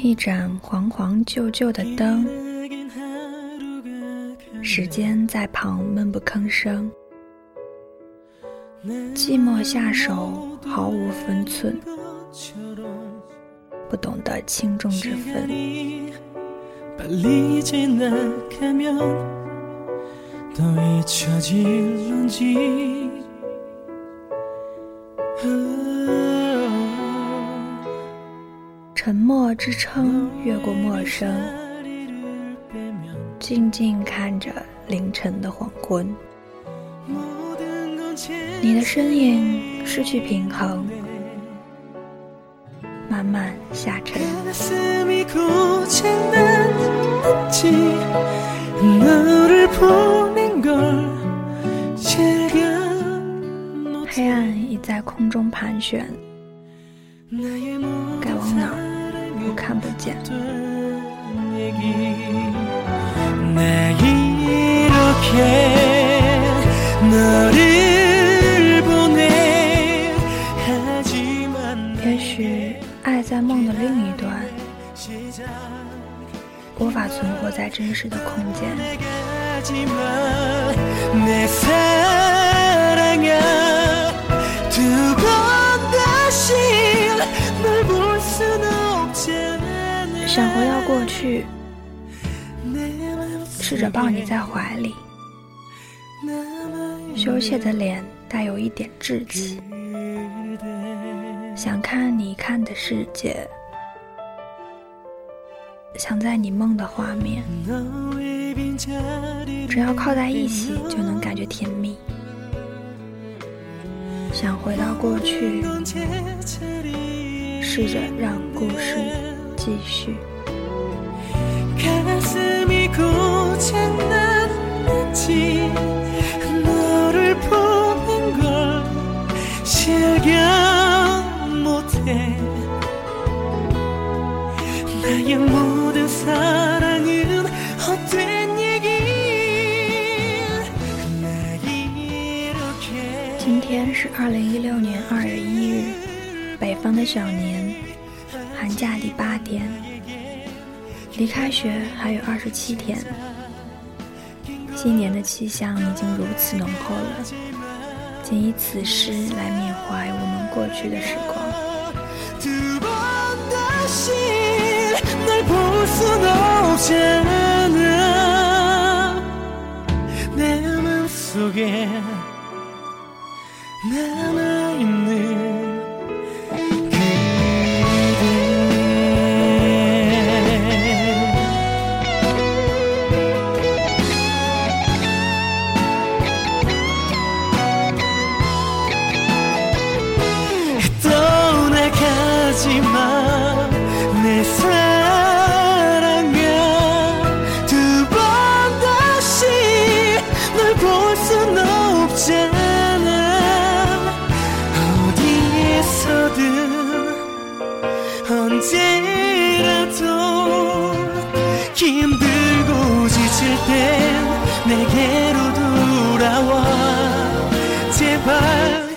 一盏黄黄旧旧的灯，时间在旁闷不吭声，寂寞下手毫无分寸，不懂得轻重之分。沉默支撑越过陌生，静静看着凌晨的黄昏。你的身影失去平衡，慢慢下沉。黑暗已在空中盘旋，该往哪见。也许爱在梦的另一端，无法存活在真实的空间。想回到过去，试着抱你在怀里，羞怯的脸带有一点稚气，想看你看的世界，想在你梦的画面，只要靠在一起就能感觉甜蜜。想回到过去，试着让故事继续。今天是二零一六年二月一日，北方的小年，寒假第八天。离开学还有二十七天，新年的气象已经如此浓厚了，仅以此诗来缅怀我们过去的时光。 내게로 돌아와. 제발